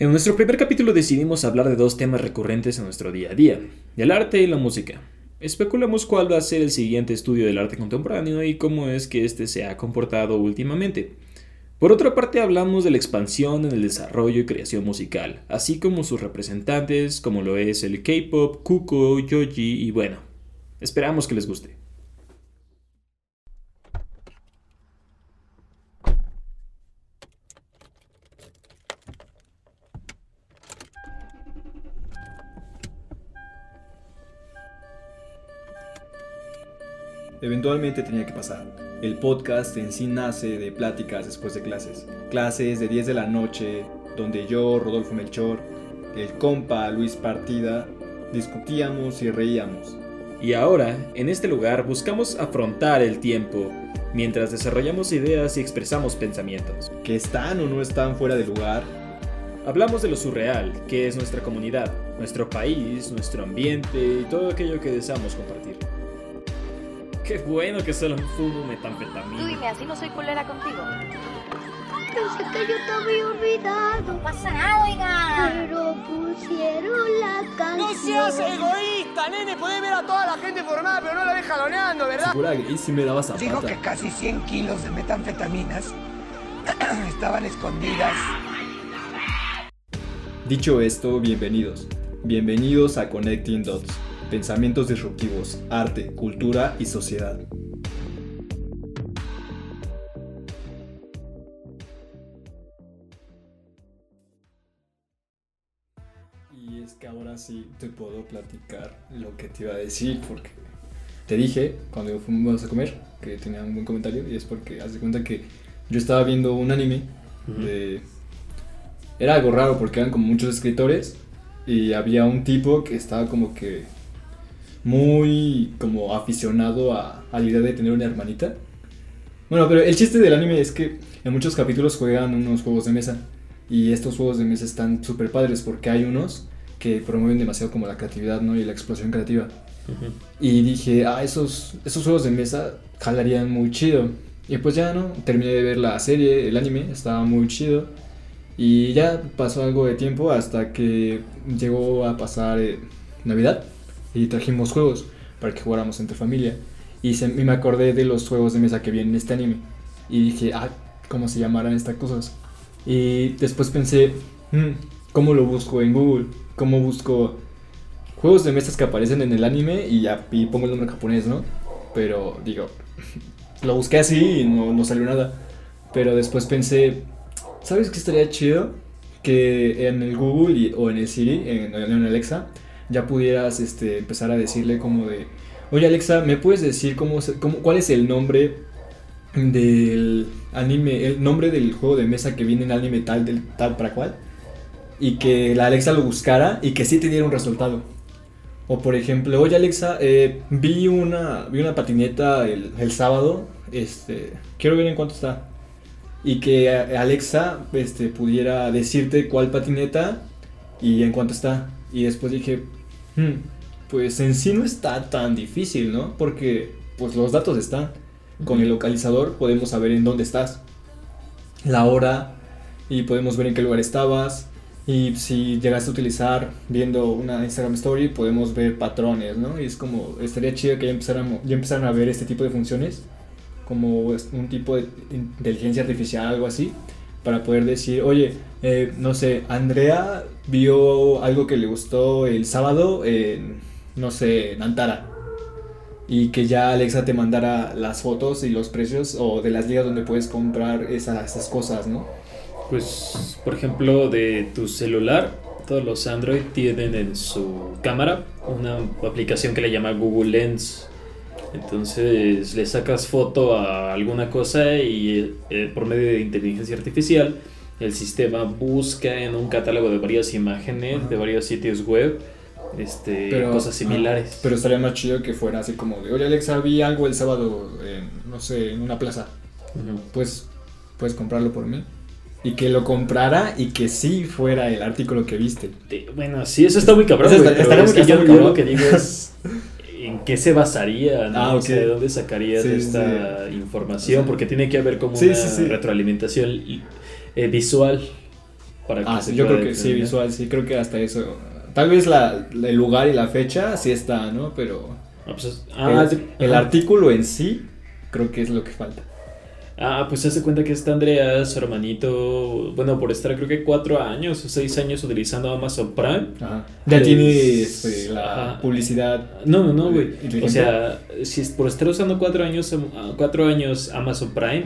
En nuestro primer capítulo decidimos hablar de dos temas recurrentes en nuestro día a día, el arte y la música. Especulamos cuál va a ser el siguiente estudio del arte contemporáneo y cómo es que éste se ha comportado últimamente. Por otra parte hablamos de la expansión en el desarrollo y creación musical, así como sus representantes como lo es el K-pop, Kuko, Yoji y bueno, esperamos que les guste. Eventualmente tenía que pasar. El podcast en sí nace de pláticas después de clases. Clases de 10 de la noche, donde yo, Rodolfo Melchor, el compa Luis Partida, discutíamos y reíamos. Y ahora, en este lugar, buscamos afrontar el tiempo mientras desarrollamos ideas y expresamos pensamientos. Que están o no están fuera de lugar. Hablamos de lo surreal, que es nuestra comunidad, nuestro país, nuestro ambiente y todo aquello que deseamos compartir. Qué bueno que solo fumo metanfetamina. Tú dime, así no soy culera contigo. Pensé que yo te había olvidado. No pasa nada, oiga. Pero pusieron la canción. No seas egoísta, nene. Podés ver a toda la gente formada, pero no la ves jaloneando, ¿verdad? Segura que ahí sí me daba zapata. Dijo que casi 100 kilos de metanfetaminas estaban escondidas. Dicho esto, bienvenidos. Bienvenidos a Connecting Dots. Pensamientos disruptivos, arte, cultura y sociedad. Y es que ahora sí te puedo platicar lo que te iba a decir, porque te dije cuando fuimos a comer que tenía un buen comentario y es porque haz de cuenta que yo estaba viendo un anime de... Era algo raro porque eran como muchos escritores y había un tipo que estaba como que muy como aficionado a, a la idea de tener una hermanita. Bueno, pero el chiste del anime es que en muchos capítulos juegan unos juegos de mesa. Y estos juegos de mesa están súper padres porque hay unos que promueven demasiado como la creatividad, ¿no? Y la explosión creativa. Y dije, ah, esos, esos juegos de mesa jalarían muy chido. Y pues ya, ¿no? Terminé de ver la serie, el anime, estaba muy chido. Y ya pasó algo de tiempo hasta que llegó a pasar eh, Navidad y trajimos juegos para que jugáramos entre familia. Y, se, y me acordé de los juegos de mesa que vienen en este anime. Y dije, ah, ¿cómo se llamarán estas cosas? Y después pensé, "Hmm, ¿cómo lo busco en Google? ¿Cómo busco juegos de mesas que aparecen en el anime y ya y pongo el nombre japonés, ¿no? Pero digo, lo busqué así y no, no salió nada. Pero después pensé, ¿sabes qué estaría chido? Que en el Google y- o en el Siri, en, en Alexa, ya pudieras este, empezar a decirle como de, oye Alexa, ¿me puedes decir cómo, cómo, cuál es el nombre del anime, el nombre del juego de mesa que viene en anime tal, del, tal para cual? Y que la Alexa lo buscara y que sí te diera un resultado. O por ejemplo, oye Alexa, eh, vi, una, vi una patineta el, el sábado, este, quiero ver en cuánto está. Y que Alexa este, pudiera decirte cuál patineta y en cuánto está. Y después dije, "Hmm, pues en sí no está tan difícil, ¿no? Porque pues los datos están. Con el localizador podemos saber en dónde estás, la hora y podemos ver en qué lugar estabas. Y si llegaste a utilizar viendo una Instagram Story, podemos ver patrones, ¿no? Y es como, estaría chido que ya empezaran, ya empezaran a ver este tipo de funciones, como es- un tipo de inteligencia artificial, algo así, para poder decir, oye, eh, no sé, Andrea vio algo que le gustó el sábado en, no sé, en Antara. Y que ya Alexa te mandara las fotos y los precios o de las ligas donde puedes comprar esa- esas cosas, ¿no? Pues, por ejemplo, de tu celular, todos los Android tienen en su cámara una aplicación que le llama Google Lens. Entonces le sacas foto a alguna cosa y eh, por medio de inteligencia artificial el sistema busca en un catálogo de varias imágenes Ajá. de varios sitios web este, Pero- cosas similares. ah, pero estaría más chido que fuera así como de, oye Alexa, vi algo el sábado, en, no sé, en una plaza. Pues puedes comprarlo por mí. Y que lo comprara y que sí fuera el artículo que viste. Te- Bueno, sí, eso está muy cabrón. Eso está- es muy- que yo, yo lo que digo es en qué se basaría, ¿no? Ah, O sea, ok. ¿de dónde sacarías Sí, esta información? Porque tiene que haber como Sí, una retroalimentación eh, visual. para que Ah, se sí, yo creo que sí, visual, sí, creo que hasta eso. Tal vez la, el lugar y la fecha sí está, ¿no? Pero Ah, pues, es- ah, el, ajá. artículo en sí creo que es lo que falta. Ah, pues se hace cuenta que está Andrea, su hermanito, bueno, por estar creo que cuatro años o seis años utilizando Amazon Prime. Ajá. Ya Pues, tiene este, la ajá. publicidad. No, no, no, güey. O sea, si por estar usando cuatro años, ah, cuatro años Amazon Prime,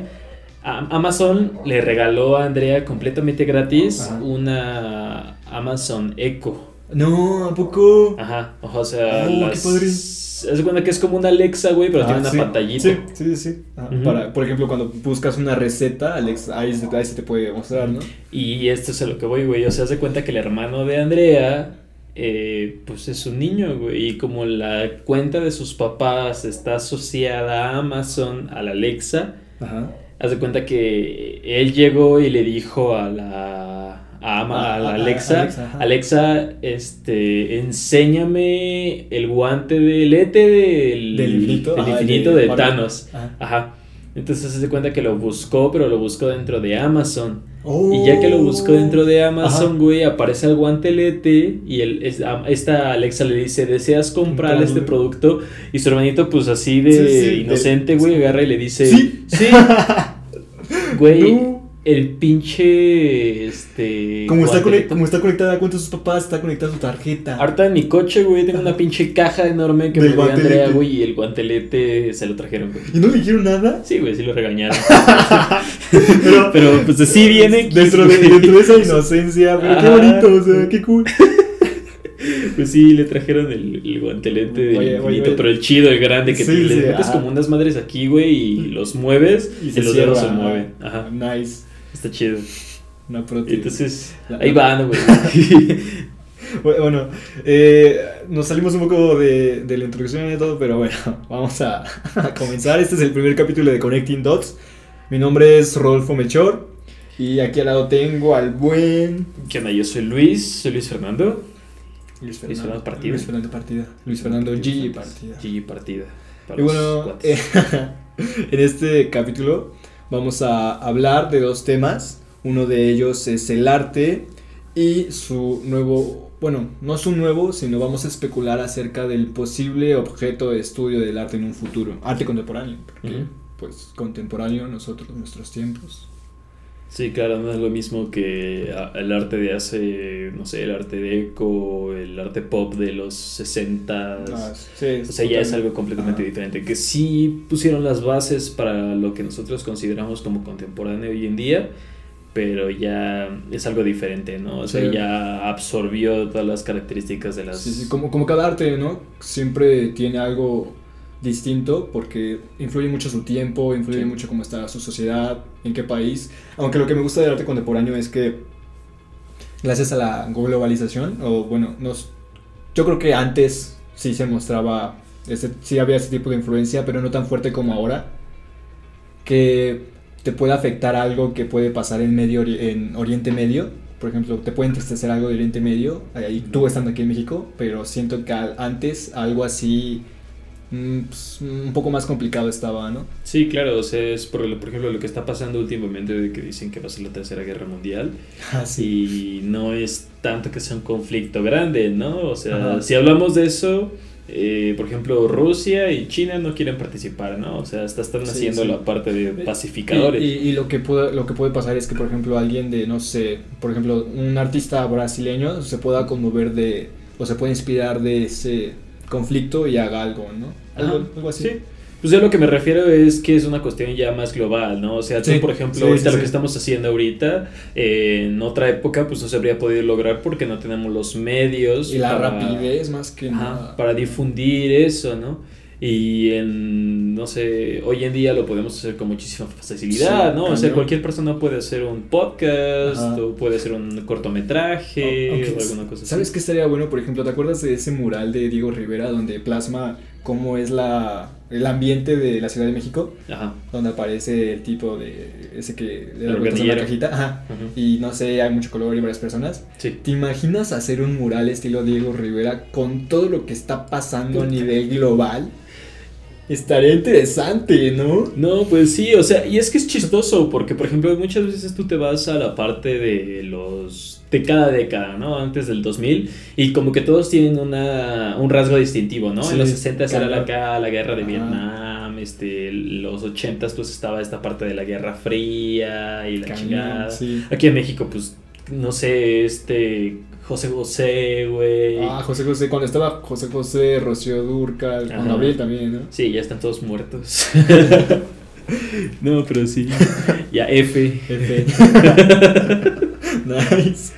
Amazon le regaló a Andrea completamente gratis Ajá. una Amazon Echo. No, ¿a poco? Ajá, o sea, Oh, qué las... padre. Haz de cuenta que es como una Alexa, güey, pero Ah, tiene una sí. pantallita. Sí, sí, sí. Ujú. Para, por ejemplo, cuando buscas una receta, Alex, ahí, se- ahí se te puede mostrar, ¿no? Y esto es a lo que voy, güey. O sea, haz de cuenta que el hermano de Andrea, eh, pues es un niño, güey. Y como la cuenta de sus papás está asociada a Amazon, a la Alexa, Ajá. Haz de cuenta que él llegó y le dijo a la. A, Ama- a la Ah, a- a- Alexa, Alexa, este, enséñame el guante del ETE del, Del infinito, del de. Thanos. Ajá. Ajá. Entonces se hace cuenta que lo buscó, pero lo buscó dentro de Amazon. Oh. Y ya que lo buscó dentro de Amazon, Ajá. güey, aparece el guantelete y el, esta Alexa le dice, ¿deseas comprar este producto? Y su hermanito, pues así de Sí, sí, inocente, de- güey, agarra y le dice, Sí. sí. Güey, No. el pinche, este... Como está, como está conectada con sus papás, está conectada su tarjeta. Ahorita en mi coche, güey, tengo una pinche caja enorme que Del me dio Andrea, güey, y el guantelete se lo trajeron, güey. ¿Y no le dijeron nada? Sí, güey, sí lo regañaron. Pero, Pero pues así viene. Dentro de, dentro de esa inocencia, pero qué bonito, o sea, qué cool. Pues sí, le trajeron el, el guantelete del Oye, oye, infinito, oye. pero el chido, el grande, que Sí, te- le sí, metes ajá. como unas madres aquí, güey, y los mueves y, los dedos se mueven. Ajá, Nice. está chido. Una proteína. entonces, La- ahí van, güey. Bueno, eh, nos salimos un poco de, de la introducción y todo, pero bueno, vamos a, a comenzar. Este es el primer capítulo de Connecting Dots. Mi nombre es Rodolfo Melchor y aquí al lado tengo al buen ¿Qué onda? Yo soy Luis, soy Luis Fernando. Luis Fernando Partida. Luis Fernando Partida. Luis Fernando G. Partida. G Partida. Y bueno, eh, en este capítulo vamos a hablar de dos temas. Uno de ellos es el arte y su nuevo, bueno, no su nuevo, sino vamos a especular acerca del posible objeto de estudio del arte en un futuro. Arte contemporáneo, porque pues contemporáneo nosotros, nuestros tiempos. Sí, claro, no es lo mismo que ah, el arte de hace, no sé, el arte deco, el arte pop de los 60. Ah, sí, O sea, ya es algo completamente diferente. Que sí pusieron las bases para lo que nosotros consideramos como contemporáneo hoy en día, pero ya es algo diferente, ¿no? O sea, Sí. ya absorbió todas las características de las... Sí, sí, como, como cada arte, ¿no? Siempre tiene algo distinto porque influye mucho su tiempo, influye Sí. mucho cómo está su sociedad, en qué país. Aunque lo que me gusta del arte contemporáneo es que gracias a la globalización, o bueno, nos, yo creo que antes sí se mostraba, ese, sí había ese tipo de influencia, pero no tan fuerte como ahora, que te puede afectar algo que puede pasar en, medio, en Oriente Medio. Por ejemplo, te puede entristecer algo de Oriente Medio, ahí tú estando aquí en México, pero siento que antes algo así pues, un poco más complicado estaba, ¿no? Sí, claro, o sea, es por, por ejemplo lo que está pasando últimamente de que dicen que va a ser la tercera guerra mundial. Y no es tanto que sea un conflicto grande, ¿no? O sea, Ajá. si hablamos de eso, eh, por ejemplo, Rusia y China no quieren participar, ¿no? O sea, hasta están Sí, haciendo sí. la parte de pacificadores. Y, y- y lo, que puede, lo que puede pasar es que, por ejemplo, alguien de, no sé, por ejemplo, un artista brasileño se pueda conmover de, o se puede inspirar de ese conflicto y haga algo, ¿no? Algo, algo así. Sí. Pues yo lo que me refiero es que es una cuestión ya más global, ¿no? O sea, tú, Sí, por ejemplo, sí, ahorita sí, lo que estamos haciendo ahorita, eh, en otra época, pues no se habría podido lograr porque no tenemos los medios. Y la para- rapidez más que nada. para difundir eso, ¿no? Y en, no sé, hoy en día lo podemos hacer con muchísima facilidad, Sí, ¿no? O sea, cualquier persona puede hacer un podcast Ajá. o puede hacer un cortometraje o alguna cosa así. ¿Sabes qué estaría bueno? Por ejemplo, ¿te acuerdas de ese mural de Diego Rivera donde plasma cómo es la, el ambiente de la Ciudad de México? Ajá. Donde aparece el tipo de ese que le da El vueltas a la cajita. Ajá. Y no sé, hay mucho color y varias personas. Sí. ¿Te imaginas hacer un mural estilo Diego Rivera con todo lo que está pasando a nivel global? Estaría interesante, ¿no? No, pues sí, o sea, y es que es chistoso, porque por ejemplo, muchas veces tú te vas a la parte de los. de cada década, ¿no? Antes del 2000, y como que todos tienen una, un rasgo distintivo, ¿no? Sí, en los 60 era la, acá, la guerra de. Vietnam, este, los 80 pues estaba esta parte de la Guerra Fría y la Cañón, chingada. sí. Aquí en México, pues, no sé, este. José José, güey. Ah, José José, cuando estaba José José, Rocío Durcal. Juan Gabriel también, ¿no? Sí, ya están todos muertos. no, pero sí. Ya F. F. nice.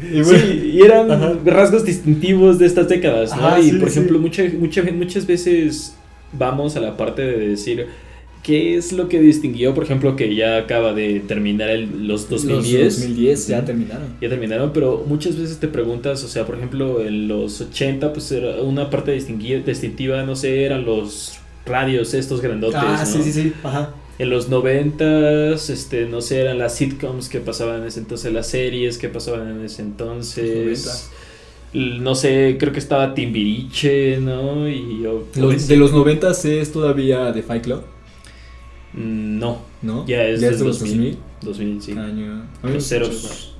Y bueno, Sí, y eran Ajá. rasgos distintivos de estas décadas, ¿no? Ajá, y sí, por sí. ejemplo, mucha, mucha, muchas veces vamos a la parte de decir qué es lo que distinguió, por ejemplo, que ya acaba de terminar el- los 2010. Los 2010 ya terminaron. Ya terminaron, pero muchas veces te preguntas, o sea, por ejemplo, en los 80, pues era una parte distintiva, no sé, eran los radios estos grandotes, Ah, ¿no? sí, sí, sí. Ajá. En los noventas, este, no sé, eran las sitcoms que pasaban en ese entonces, las series que pasaban en ese entonces. No sé, creo que estaba Timbiriche, ¿no? Y o- Los, de los 90 es todavía de Fight Club, No, ¿no? ya es los 2000. 2000, sí. Cañón. A mí me Los ceros.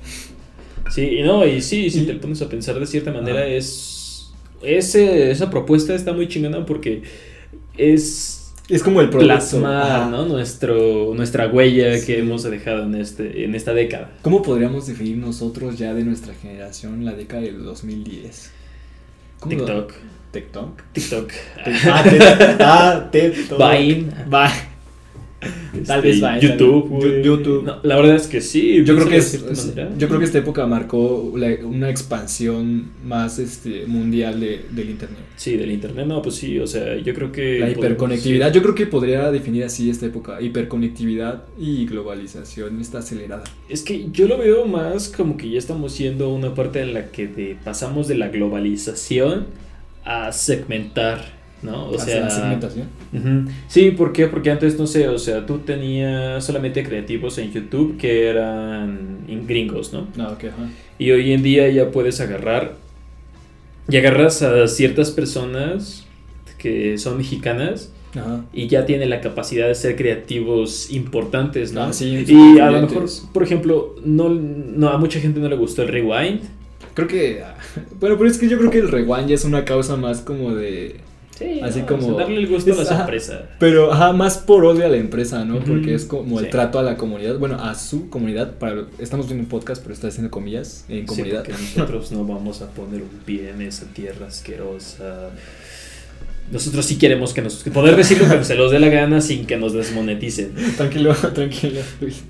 Sí, y no, y sí, si Y- te pones a pensar de cierta manera, Ajá. es. Ese, esa propuesta está muy chingona porque es Es como el producto. plasmar. ¿no? Nuestro, nuestra huella Sí. que hemos dejado en, este, en esta década. ¿Cómo podríamos definir nosotros ya de nuestra generación la década del 2010? ¿Cómo lo- TikTok. TikTok. TikTok. Ah, te- ah, TikTok. Vine. Vine. Tal Este, vez YouTube. tal vez. güey. YouTube. No, la verdad es que sí. Yo creo que de es, cierta es- manera. yo creo que esta época marcó la- una expansión más este mundial de- del internet. Sí, del internet, no, pues sí, o sea, yo creo que... La hiperconectividad, yo creo que podría definir así esta época, hiperconectividad y globalización está acelerada. Es que yo lo veo más como que ya estamos yendo a una parte en la que de- pasamos de la globalización a segmentar, ¿no? O sea, la segmentación. Ujú. Sí, ¿por qué? Porque antes, no sé, o sea, tú tenías solamente creativos en YouTube que eran in- gringos, ¿no? Ah, ok, ajá. Y hoy en día ya puedes agarrar y agarras a ciertas personas que son mexicanas y ya tienen la capacidad de ser creativos importantes, ¿no? Ah, sí, y a lo mejor, por ejemplo, no, no a mucha gente no le gustó el rewind. Creo que, ah, bueno, pero es que yo creo que el rewind ya es una causa más como de... Sí, Así no, como- darle el gusto a la ajá. sorpresa. Pero, ajá, más por odio a la empresa, ¿no? Porque es como el Sí. trato a la comunidad, bueno, a su comunidad, para, estamos viendo un podcast, pero está haciendo comillas en Sí, comunidad. porque nosotros no vamos a poner un pie en esa tierra asquerosa. Nosotros sí queremos que nos poder decir lo que se nos dé la gana sin que nos desmoneticen. Tranquilo, tranquilo, Luis.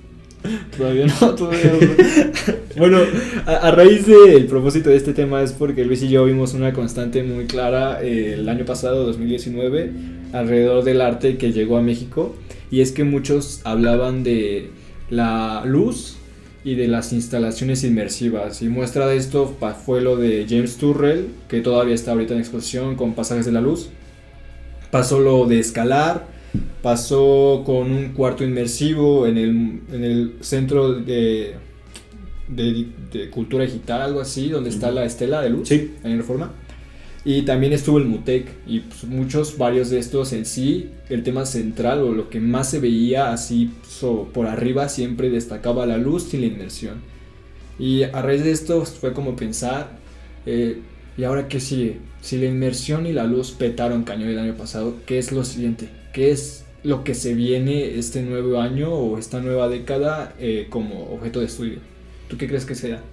Todavía no, todavía no. bueno, a, a raíz del propósito de este tema es porque Luis y yo vimos una constante muy clara eh, el año pasado, 2019, alrededor del arte que llegó a México. Y es que muchos hablaban de la luz y de las instalaciones inmersivas. Y muestra de esto fue lo de James Turrell, que todavía está ahorita en exposición con Pasajes de la Luz. Pasó lo de escalar, pasó con un cuarto inmersivo en el, en el centro de, de, de cultura digital, algo así, donde está la estela de luz, Sí. en Reforma. Y también estuvo el Mutec y pues, muchos, varios de estos en sí, el tema central o lo que más se veía así so- por arriba siempre destacaba la luz y la inmersión. Y a raíz de esto fue como pensar, eh, ¿y ahora qué sigue? Si la inmersión y la luz petaron cañón el año pasado, ¿qué es lo siguiente? ¿Qué es lo que se viene este nuevo año o esta nueva década eh, como objeto de estudio? ¿Tú qué crees que sea?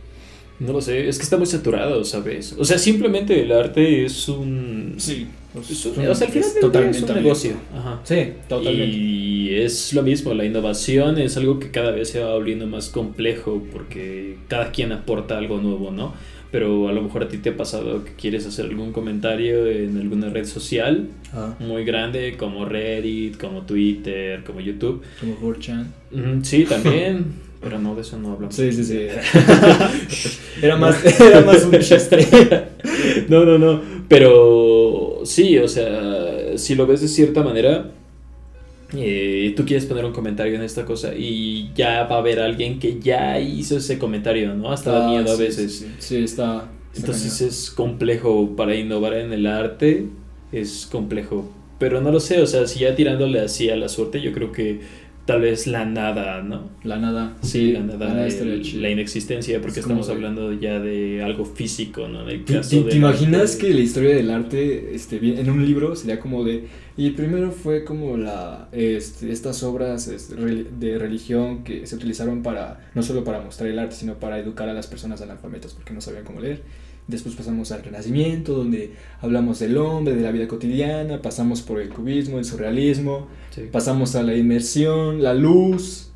No lo sé, es que está muy saturado, ¿sabes? O sea, simplemente el arte es un... Sí. es un- o sea, al final del día es un negocio. Ajá. Sí, totalmente. Y es lo mismo, la innovación es algo que cada vez se va volviendo más complejo porque cada quien aporta algo nuevo, ¿no? Pero a lo mejor a ti te ha pasado que quieres hacer algún comentario en alguna red social Ah, muy grande como Reddit, como Twitter, como YouTube. como 4chan. Ujú, Sí, también, pero no de eso no hablamos. Sí, sí, sí. era, más, era más un chiste. No, no, no. Pero sí, o sea, si lo ves de cierta manera, eh, tú quieres poner un comentario en esta cosa y ya va a haber alguien que ya hizo ese comentario, ¿no? Hasta da Ah, miedo a veces. Sí, sí. Sí, está. está Entonces cañón. es complejo para innovar en el arte, es complejo Pero no lo sé, o sea, si ya tirándole así a la suerte, yo creo que tal vez la nada, ¿no? La nada. Sí, la nada, el- la inexistencia, porque Es estamos de- hablando ya de algo físico, ¿no? En el ¿Te, caso te- imaginas que la historia del arte este, en un libro sería como de... Y primero fue como la este, estas obras este, de religión que se utilizaron para no solo para mostrar el arte, sino para educar a las personas analfabetas porque no sabían cómo leer. Después pasamos al Renacimiento, donde hablamos del hombre, de la vida cotidiana, pasamos por el cubismo, el surrealismo, Sí. pasamos a la inmersión, la luz,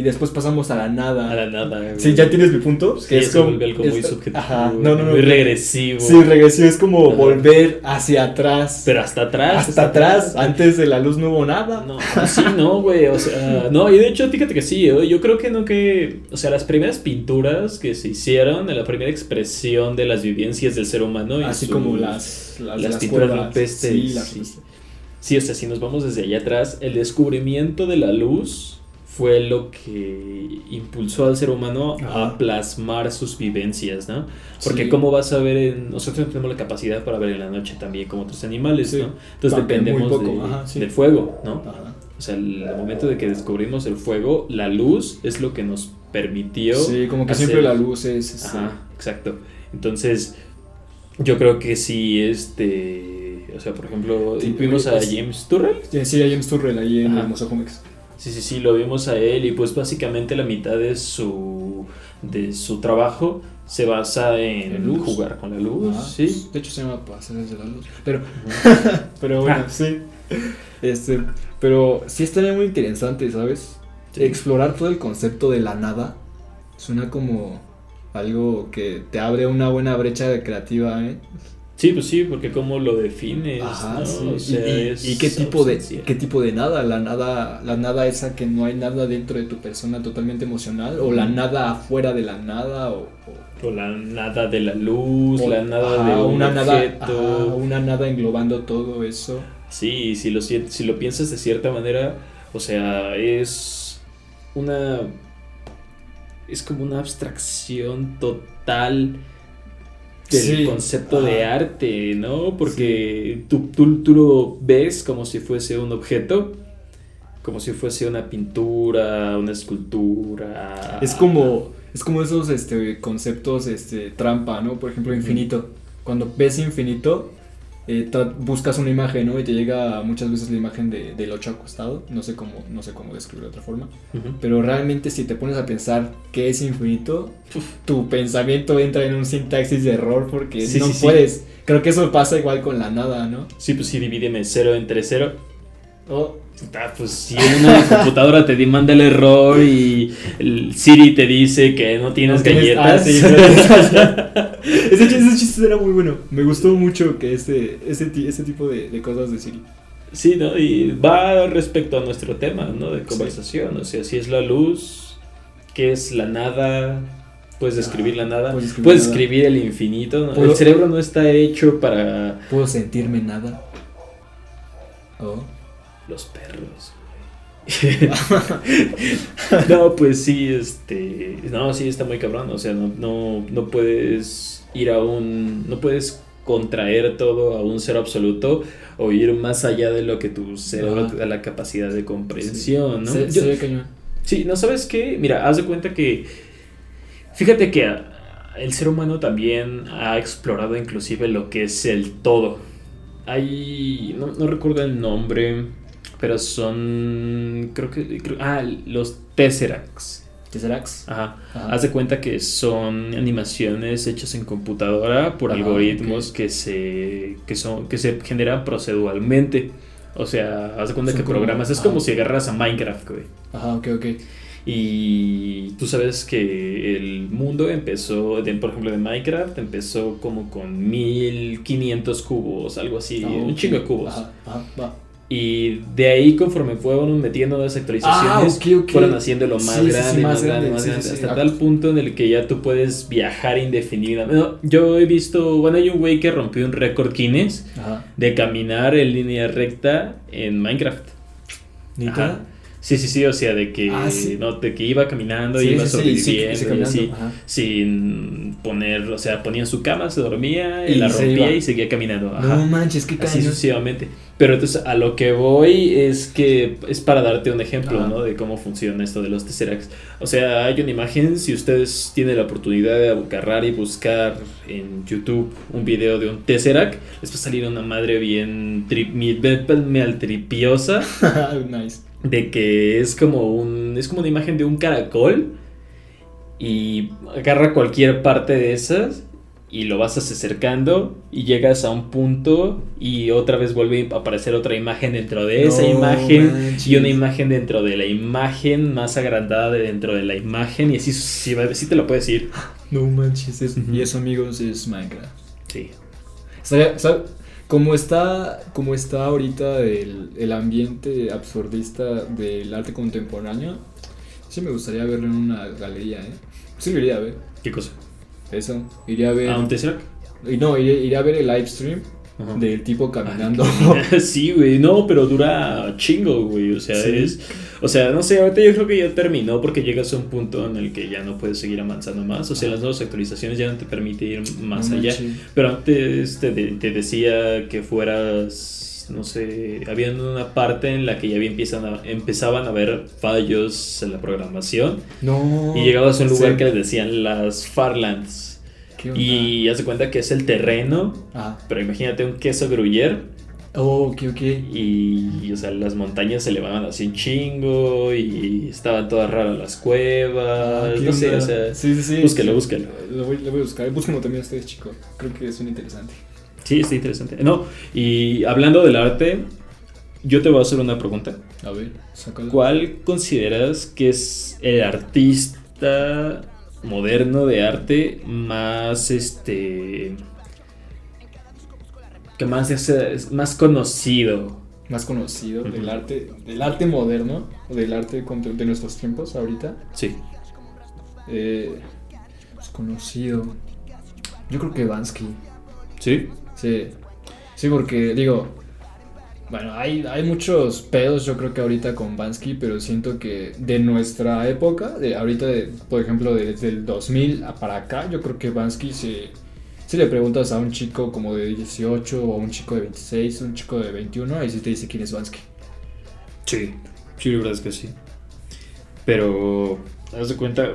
y después pasamos a la nada. A la nada. güey. Sí, ya tienes mi punto. Sí, se vuelve algo muy es- subjetivo, Ajá, no, no, no. muy regresivo. Sí, regresión es como Ajá. volver hacia atrás. Pero hasta atrás. hasta atrás, antes de la luz no hubo nada. No, sí, no, güey, o sea, no, y de hecho, fíjate que sí, ¿eh? yo creo que no que, o sea, las primeras pinturas que se hicieron, la primera expresión de las vivencias del ser humano, y Así sus- como las, las, las pinturas rupestres, Sí, las sí. Sí, o sea, si nos vamos desde allá atrás, el descubrimiento de la luz fue lo que impulsó al ser humano Ajá. a plasmar sus vivencias, ¿no? Porque Sí. cómo vas a ver en... Nosotros tenemos la capacidad para ver en la noche también como otros animales, Sí. ¿no? Entonces dependemos poco, de- ajá, sí. del fuego, ¿no? Ajá. O sea, el momento de que descubrimos el fuego, la luz es lo que nos permitió... Sí, como que hacer- siempre la luz es. este, Ajá, exacto. Entonces, yo creo que sí, este... O sea, por ejemplo, Sí, vimos a es- James Turrell. Sí, sí, hay James Turrell ahí en el Museo. Sí, sí, sí, lo vimos a él y pues básicamente la mitad de su, de su trabajo se basa en luz. jugar con la luz, Ajá. sí. De hecho se llama Pasajes de la Luz. Pero, pero bueno, Ah. sí. Este, pero sí estaría muy interesante, ¿sabes? Sí. Explorar todo el concepto de la nada suena como algo que te abre una buena brecha creativa, ¿eh? Sí, pues sí, porque cómo lo defines, Ajá, ¿no? sí. O sea, y, y- es y qué tipo de qué tipo de nada, la nada, la nada esa que no hay nada dentro de tu persona totalmente emocional o la nada afuera de la nada o, o- O la nada de la luz, o- la nada ajá, de un una nada, objeto. ajá, una nada englobando todo eso. Sí, si lo, si lo piensas de cierta manera, o sea, es una... Es como una abstracción total del Sí, concepto de ajá. arte, ¿no? Porque tú, tú, tú lo ves como si fuese un objeto, como si fuese una pintura, una escultura. Es como es como esos este conceptos este trampa, ¿no? Por ejemplo, infinito. Cuando ves infinito eh, buscas una imagen, ¿no? Y te llega muchas veces la imagen de, del ocho acostado, no sé cómo, no sé cómo describirlo de otra forma, uh -huh. pero realmente si te pones a pensar que es infinito, tu pensamiento entra en un sintaxis de error porque sí, no sí, puedes. Sí. Creo que eso pasa igual con la nada, ¿no? Sí, pues sí, divídeme 0 entre 0 Oh, pues si una computadora te demanda el error y el Siri te dice que no tienes galletas. Ah, ese, chiste, era muy bueno. Me gustó mucho que este, ese, ese, tipo de, cosas de Siri. Sí, ¿no? Y va respecto a nuestro tema, ¿no? De conversación. Sí. O sea, si es la luz, que es la nada, Puedes ah, describir la nada. Puedes escribir, el infinito. ¿no? El cerebro no está hecho para. Puedo sentirme nada. Oh los perros. güey. no, pues sí, este. No, sí, está muy cabrón. O sea, no, no, no puedes ir a un. No puedes contraer todo a un cero absoluto o ir más allá de lo que tu cerebro te da la capacidad de comprensión, ¿no? Se, Yo- se ve cañón. Sí, ¿no sabes qué? Mira, haz de cuenta que... Fíjate que el ser humano también ha explorado inclusive lo que es el todo. Hay... No, no recuerdo el nombre, pero son... Creo que... creo- ah, los Tesseracts. Tesseract. Ajá. Ajá. Haz de cuenta que son animaciones hechas en computadora por Ajá, algoritmos que se que son que se generan proceduralmente. O sea, haz de cuenta Son que como- programas, es como si agarras a Minecraft, güey. Ajá, ok, ok. Y tú sabes que el mundo empezó, de, por ejemplo, de Minecraft, empezó como con 1500 cubos, algo así, Ah, un chingo de cubos. Ajá, ajá, va. Y de ahí, conforme fueron metiendo las actualizaciones, Ah, fueron haciéndolo más Sí, sí, sí, grande, más más grande, grande, más grande, hasta tal punto en el que ya tú puedes viajar indefinidamente. No, yo he visto, bueno, hay un güey que rompió un récord Guinness Ajá. de caminar en línea recta en Minecraft. Ajá. Sí, sí, sí, o sea, de que, Ah, sí. no, de que iba caminando, Sí, iba sí, sobreviviendo así, sin poner, o sea, ponía en su cama, se dormía, y Y la rompía y seguía caminando. Ajá. No manches, qué Así sucesivamente. Pero entonces a lo que voy es que es para darte un ejemplo, Ajá. ¿no? De cómo funciona esto de los Tesseracts. O sea, hay una imagen, si ustedes tienen la oportunidad de agarrar y buscar en YouTube un video de un Tesseract, les va a salir una madre bien tri- mi- nice. De que es como un es como una imagen de un caracol y agarra cualquier parte de esas y lo vas acercando y llegas a un punto y otra vez vuelve a aparecer otra imagen dentro de esa No imagen manches. y una imagen dentro de la imagen más agrandada de dentro de la imagen y así sucesivamente te lo puedes ir No manches. es-. Y eso, amigos, es Minecraft. sí ¿Sabe- sabe- Como está, como está ahorita el, el ambiente absurdista del arte contemporáneo, sí me gustaría verlo en una galería, ¿eh? Sí lo iría a ver. qué cosa Eso. Iría a ver. ah un Tesseract no, iría, iría a ver el live stream Ajá. del tipo caminando. Sí, güey, no, pero dura chingo, güey. O sea, Sí. es. O sea, no sé, ahorita yo creo que ya terminó porque llegas a un punto en el que ya no puedes seguir avanzando más. O sea, las nuevas actualizaciones ya no te permite ir más No allá. Pero antes te, de- te decía que fueras. No sé, había una parte en la que ya había empiezan a- empezaban a haber fallos en la programación. No. Y llegabas a un lugar Sí. que les decían las Farlands. Y haz de cuenta que es el terreno. Ah. Pero imagínate un queso gruyere. Oh, ok, ok. Y, o sea, las montañas se elevaban así un chingo y estaban todas raras las cuevas. ¿Qué no sé, o sea, Sí, sí, sí. búsquelo, búsquelo. Lo voy, lo voy a buscar. Búsquenlo también ustedes, chicos. Creo que es un interesante. Sí, está interesante. No, y hablando del arte, yo te voy a hacer una pregunta. A ver, sácalo. ¿Cuál consideras que es el artista moderno de arte más este que más es, es más conocido? Más conocido del arte, del arte moderno, o del arte de nuestros tiempos ahorita. Sí. Eh, más conocido. Yo creo que Bansky. ¿Sí? Sí. Sí, porque digo. Bueno, hay, hay muchos pedos yo creo que ahorita con Bansky, pero siento que de nuestra época, de ahorita, de, por ejemplo, de- desde el 2000 a para acá, yo creo que Bansky se... Si le preguntas a un chico como de 18 o a un chico de 26, un chico de 21, ahí sí te dice quién es Bansky. Sí, sí, la verdad es que sí. Pero, haz de cuenta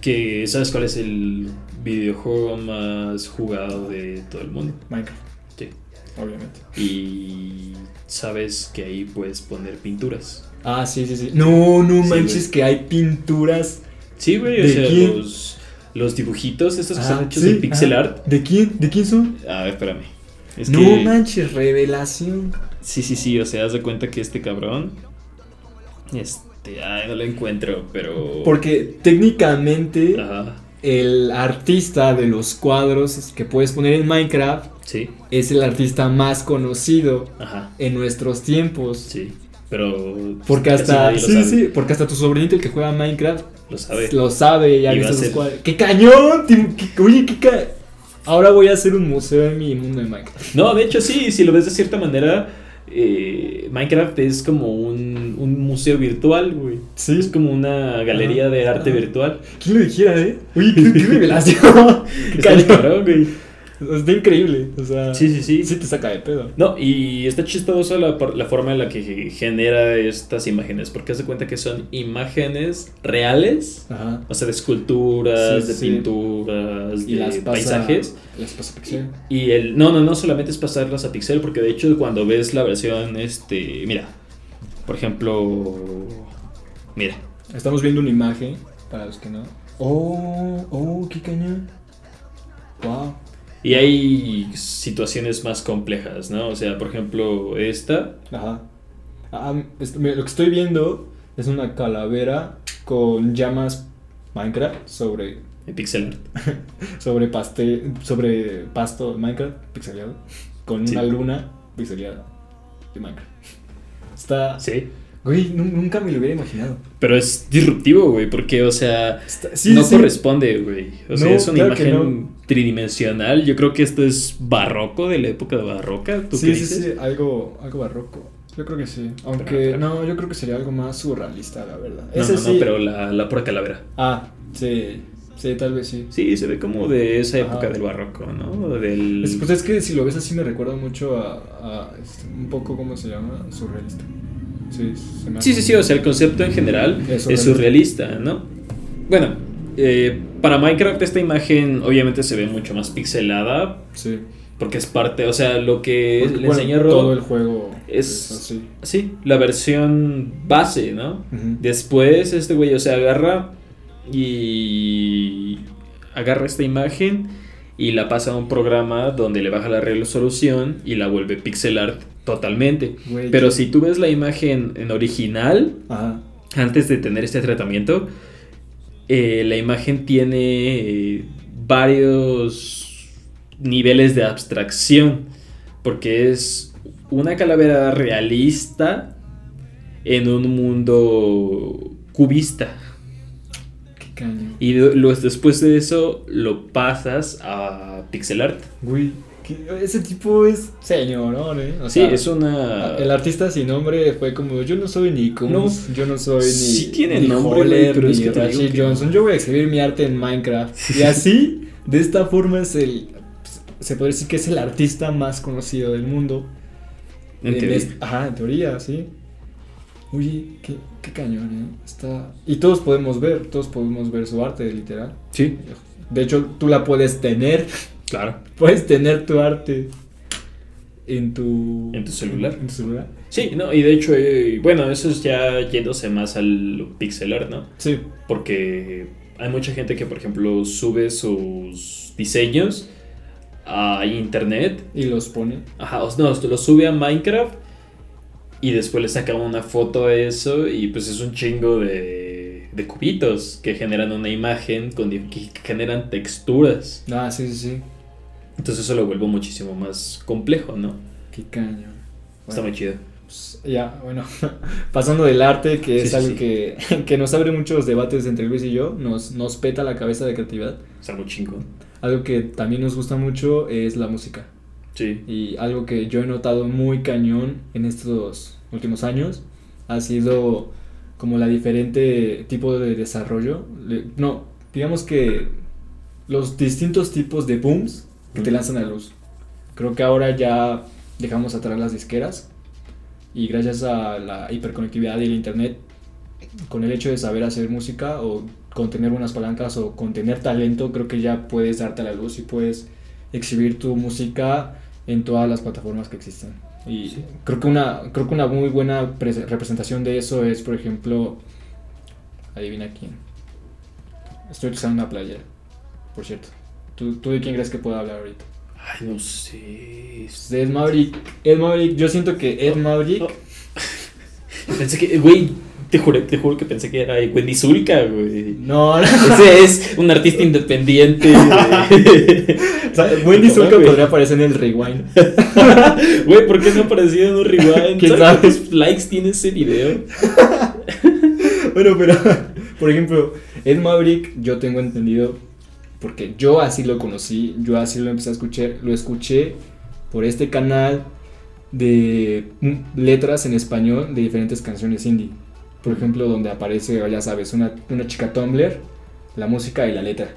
que, ¿sabes cuál es el videojuego más jugado de todo el mundo? Minecraft. Obviamente. Y sabes que ahí puedes poner pinturas. Ah, sí, sí, sí. No, no Sí, manches güey. que hay pinturas. Sí, güey, o ¿De sea, quién? los, los dibujitos, estos que Ah, están hechos sí, de pixel art. ¿De quién? ¿De quién son? A ver, espérame. Es no que, manches, revelación. Sí, sí, sí, o sea, haz de cuenta que este cabrón. Este, ay, no lo encuentro, pero. Porque técnicamente Ajá, el artista de los cuadros que puedes poner en Minecraft sí, es el artista más conocido ajá, en nuestros tiempos. sí. Pero. Porque hasta, sí, sí, porque hasta tu sobrinito el que juega Minecraft Lo sabe. lo sabe y ha Y va visto a esos ser- cuadros. ¡Qué cañón! ¿Qué- oye, qué ca... Ahora voy a hacer un museo en mi mundo de Minecraft. No, de hecho, sí, si lo ves de cierta manera. eh, Minecraft es como un, un museo virtual, güey. Sí. Es como una galería de arte virtual. ¿Quién lo dijera, eh? Oye, qué, qué revelación. qué Está cabrón, güey. Está increíble. O sea, Sí, sí, sí. Sí te saca de pedo. No, y está chistoso la, la forma en la que genera estas imágenes, porque hace cuenta que son imágenes reales, Ajá. o sea, de esculturas, Sí, de sí. pinturas, Y de las pasa, paisajes. Las pasa pixel. Y el, no, no, no solamente es pasarlas a pixel, porque de hecho cuando ves la versión, este, mira, por ejemplo, mira, Estamos viendo una imagen, para los que no. Oh, oh, qué cañón. Wow. Y hay situaciones más complejas, ¿no? O sea, por ejemplo, esta, Ajá. Ah, es- mira, lo que estoy viendo es una calavera con llamas Minecraft sobre en pixel art. sobre paste, sobre pasto Minecraft pixeleado con Sí. una luna pixeleada de Minecraft. Está, Sí. güey, nu- nunca me lo hubiera imaginado. Pero es disruptivo, güey, porque, o sea, Está- sí, no sí. corresponde, güey. O sea, es una claro imagen tridimensional. Yo creo que esto es barroco, de la época de barroca. ¿Tú sí, qué sí, dices? sí, algo, algo barroco. Yo creo que sí. Aunque, Pero- no, yo creo que sería algo más surrealista, la verdad. No, Ese no, sí. pero la, la pura calavera. Ah, sí. Sí, tal vez sí. Sí, se ve como de esa época Ajá. del barroco, ¿no? Del... Es, pues es que si lo ves así me recuerda mucho a, a, este, un poco, ¿cómo se llama? Surrealista. Sí, se me Sí, sí, sí, o sea, el concepto en general Es es surrealista, ¿no? Bueno, eh, para Minecraft esta imagen obviamente se ve mucho más pixelada Sí. porque es parte, o sea, lo que Porque, le bueno, enseña Rob Todo el juego es- así. Sí, la versión base, ¿no? Después este güey, o sea, agarra y agarra esta imagen y la pasa a un programa donde le baja la resolución y la vuelve pixel art totalmente. Güey, Pero si tú ves la imagen en original, Ajá. antes de tener este tratamiento, eh, la imagen tiene eh, varios niveles de abstracción, porque es una calavera realista en un mundo cubista. Qué caño. Y lo- después de eso lo pasas a pixel art. Güey, ese tipo es señorón, ¿eh? O Sí, sea, es una... El artista sin nombre fue como, yo no soy ni Coons, yo no soy ni, Sí tiene ni nombre, Holler, pero es que Rashid no. Johnson. Yo voy a escribir mi arte en Minecraft. Y así, de esta forma es el, se puede decir que es el artista más conocido del mundo. En En teoría. est- ajá, en teoría, sí. Oye, qué, qué cañón, ¿eh? Está... Y todos podemos ver, todos podemos ver su arte, literal. Sí, De hecho, tú la puedes tener, claro. puedes tener tu arte en tu... En tu celular. En tu celular. Sí, no, y de hecho, eh, bueno, eso es ya yéndose más al pixel art, ¿no? Sí. Porque hay mucha gente que, por ejemplo, sube sus diseños a internet. Y los pone. Ajá, o no, lo sube a Minecraft y después le saca una foto a eso y pues es un chingo de, de cubitos que generan una imagen, con, que generan texturas. Ah, sí, sí, sí. Entonces eso lo vuelve muchísimo más complejo, ¿no? Qué caño. Está muy chido. Pues, ya, bueno, pasando del arte, que Sí, es sí, algo sí. Que, que nos abre muchos debates entre Luis y yo, nos, nos peta la cabeza de creatividad. Está muy chingón. Algo que también nos gusta mucho es la música. Sí. Y algo que yo he notado muy cañón en estos últimos años ha sido como la diferente tipo de desarrollo. No, digamos que los distintos tipos de booms que te lanzan a la luz. Creo que ahora ya dejamos atrás las disqueras y gracias a la hiperconectividad y el internet, con el hecho de saber hacer música o con tener buenas palancas o con tener talento, creo que ya puedes darte a la luz y puedes exhibir tu música en todas las plataformas que existen. Y Sí. creo, que una, creo que una muy buena pres- representación de eso es, por ejemplo, adivina quién. Estoy utilizando una playera, por cierto. ¿Tú, ¿Tú de quién crees que puedo hablar ahorita? Ay, no sé. Pues Ed Maverick. Ed Maverick, yo siento que Ed Maverick... Oh. Pensé que, güey, te juro, te juro que pensé que era Wendy Zulka, güey. No, no. Ese es un artista independiente. O sea, Wendy Zulka podría aparecer en el rewind. Güey, ¿por qué no apareció en un rewind? ¿Quién ¿Sabes sabe? cuántos likes tiene ese video? Bueno, pero, por ejemplo, Ed Maverick, yo tengo entendido, porque yo así lo conocí, yo así lo empecé a escuchar, lo escuché por este canal de letras en español de diferentes canciones indie. Por ejemplo, donde aparece, ya sabes, una, una chica Tumblr, la música y la letra.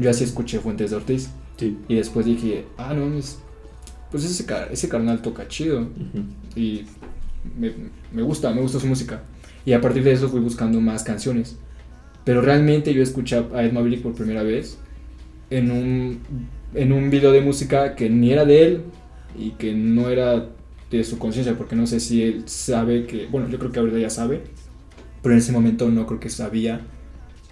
Yo así escuché Fuentes de Ortiz. Sí. Y después dije, ah, no, es- pues ese, ese carnal toca chido. Ujú. Y me, me gusta, me gusta su música. Y a partir de eso fui buscando más canciones. Pero realmente yo escuché a Ed Maverick por primera vez en un, en un video de música que ni era de él y que no era de su conciencia, porque no sé si él sabe que, bueno, yo creo que ahorita ya sabe, pero en ese momento no creo que sabía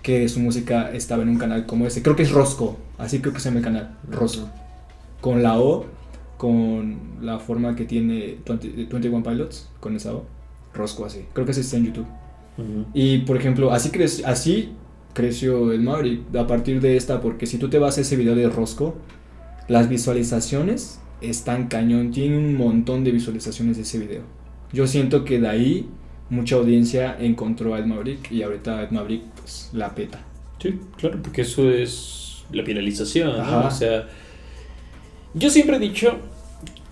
que su música estaba en un canal como ese. Creo que es Rosco, así creo que se llama el canal, Rosco. Con la O, con la forma que tiene 20 21 Pilots, con esa O, Rosco así. Creo que ese está en YouTube. Ujú. Y por ejemplo, así, así creció el Maverick a partir de esta, porque si tú te vas a ese video de Rosco, las visualizaciones están cañón, tiene un montón de visualizaciones de ese video. Yo siento que de ahí mucha audiencia encontró a Ed Maverick y ahorita Ed Maverick pues la peta. Sí, claro, porque eso es la viralización, ¿no? O sea, yo siempre he dicho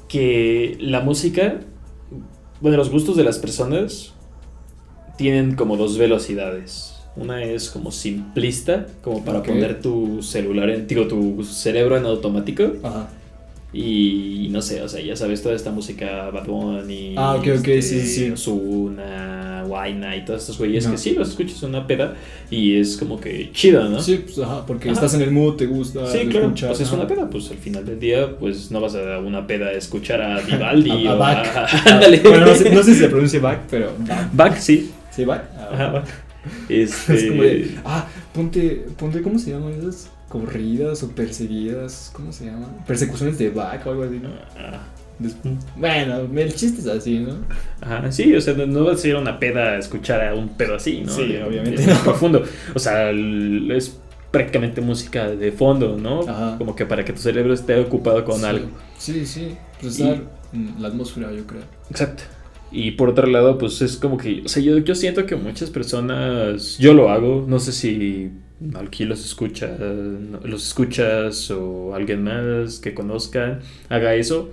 que la música Bueno, los gustos de las personas tienen como dos velocidades. Una es como simplista, como para Ok. poner tu celular, en, digo, tu cerebro en automático. Ajá. Y no sé, o sea, ya sabes, toda esta música Bad Bunny, Ah, ok, ok, sí, sí, sí. Ozuna, Wayna y todos estos güeyes Ajá. que sí los escuchas en una peda y es como que chido, ¿no? Sí, pues ajá, porque Ajá. estás en el mood, te gusta. Sí, claro, escuchas, pues es ajá. una peda, pues al final del día, pues no vas a una peda a escuchar a Vivaldi A, a o Bach. a- Ándale. Bueno, no sé, no sé si se pronuncia Bach, pero. Bach, sí. ¿Sí, Bach? Ah, Ajá, Bach. Este... Es como de, ah, ponte, ponte, ¿cómo se llaman esas? Corridas o perseguidas, ¿cómo se llaman? Persecuciones de Bach o algo así, ¿no? ah, Bueno, el chiste es así, ¿no? Ajá, sí, o sea, no, vas a a una peda escuchar a un pedo así, ¿no? Sí, obviamente no. profundo. O sea, es prácticamente música de fondo, ¿no? Ajá. Como que para que tu cerebro esté ocupado con Sí. algo. Sí, sí. Pues Y- la atmósfera, yo creo. Exacto. Y por otro lado, pues es como que, o sea, yo, yo siento que muchas personas, yo lo hago, no sé si aquí los escuchas, los escuchas o alguien más que conozcan haga eso,